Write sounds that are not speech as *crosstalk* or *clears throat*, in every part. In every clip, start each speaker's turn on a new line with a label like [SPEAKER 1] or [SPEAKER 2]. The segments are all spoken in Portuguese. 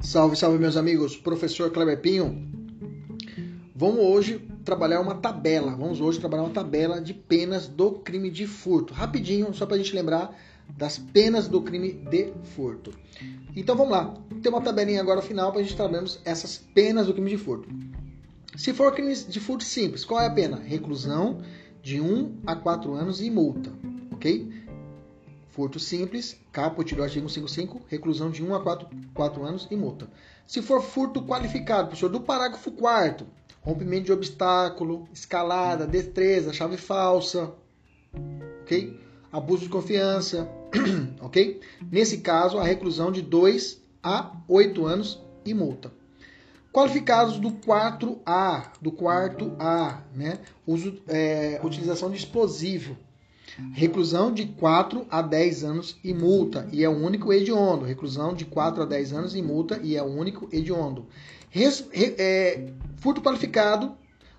[SPEAKER 1] Salve, salve, meus amigos. Professor Kleber Pinho. Vamos hoje trabalhar uma tabela. Vamos hoje trabalhar uma tabela de penas do crime de furto. Rapidinho, só para a gente lembrar das penas do crime de furto. Então vamos lá. Tem uma tabelinha agora final para a gente trabalharmos essas penas do crime de furto. Se for crime de furto simples, qual é a pena? Reclusão de 1 a 4 anos e multa, ok? Furto simples, caput do artigo 55, reclusão de 1 a 4, 4 anos e multa. Se for furto qualificado, professor, do parágrafo 4 rompimento de obstáculo, escalada, destreza, chave falsa, ok? Abuso de confiança, *clears throat* ok? Nesse caso, a reclusão de 2 a 8 anos e multa. Qualificados do 4A, do quarto A, né? Uso, é, utilização de explosivo. Reclusão de 4 a 10 anos e multa, e é o único hediondo. Reclusão de 4 a 10 anos e multa, e é o único hediondo. Res, re, é, furto qualificado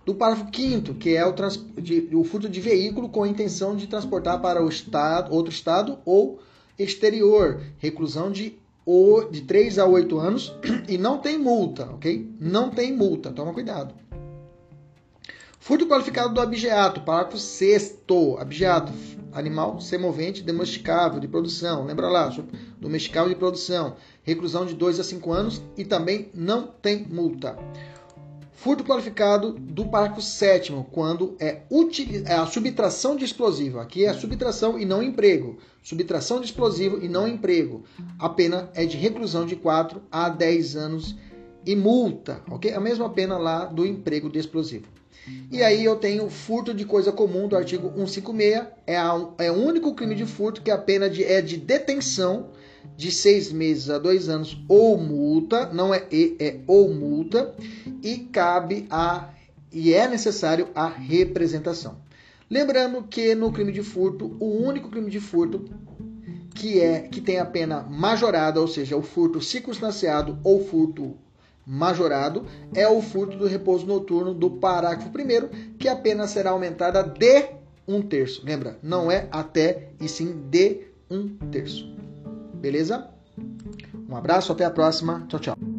[SPEAKER 1] do parágrafo 5 que é o, trans, de, o furto de veículo com a intenção de transportar para o estado, outro estado ou exterior. Reclusão de, o, de 3 a 8 anos *clears throat* e não tem multa, ok? Não tem multa, toma cuidado. Furto qualificado do abjeato, parágrafo 6 Abjeato, animal semovente domesticável de produção. Lembra lá, domesticável de produção. Reclusão de 2 a 5 anos e também não tem multa. Furto qualificado do parágrafo 7 quando é, é, a subtração de explosivo. Aqui é a subtração e não emprego. Subtração de explosivo e não emprego. A pena é de reclusão de 4 a 10 anos e multa, ok? A mesma pena lá do emprego de explosivo. E aí eu tenho furto de coisa comum do artigo 156, é, a, é o único crime de furto que a pena de, é de detenção de seis meses a dois anos ou multa, não é e, é ou multa, e cabe a e é necessário a representação. Lembrando que no crime de furto, o único crime de furto que é que tem a pena majorada, ou seja, o furto circunstanciado ou furto majorado é o furto do repouso noturno do parágrafo 1 que a pena será aumentada de um terço. Lembra? Não é até, e sim de um terço. Beleza? Um abraço, até a próxima. Tchau, tchau.